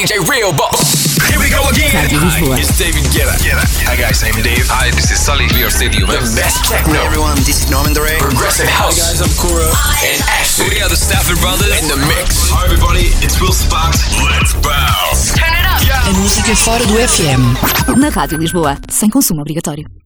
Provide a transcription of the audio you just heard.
DJ Real Boss. Here we go again. Rádio Lisboa. It's David Guetta. Hi guys, I'm Dave. Hi, this is Sully. We are Stadium. The best techno. everyone, this is Norman Dre. Progressive house. Hey guys, I'm Kura. And Ashley. We are the Stafford Brothers in the mix. Hi everybody, it's Will Sparks. Let's bounce. Turn it up. A música fora do FM. Na Rádio Lisboa. Sem consumo obrigatório.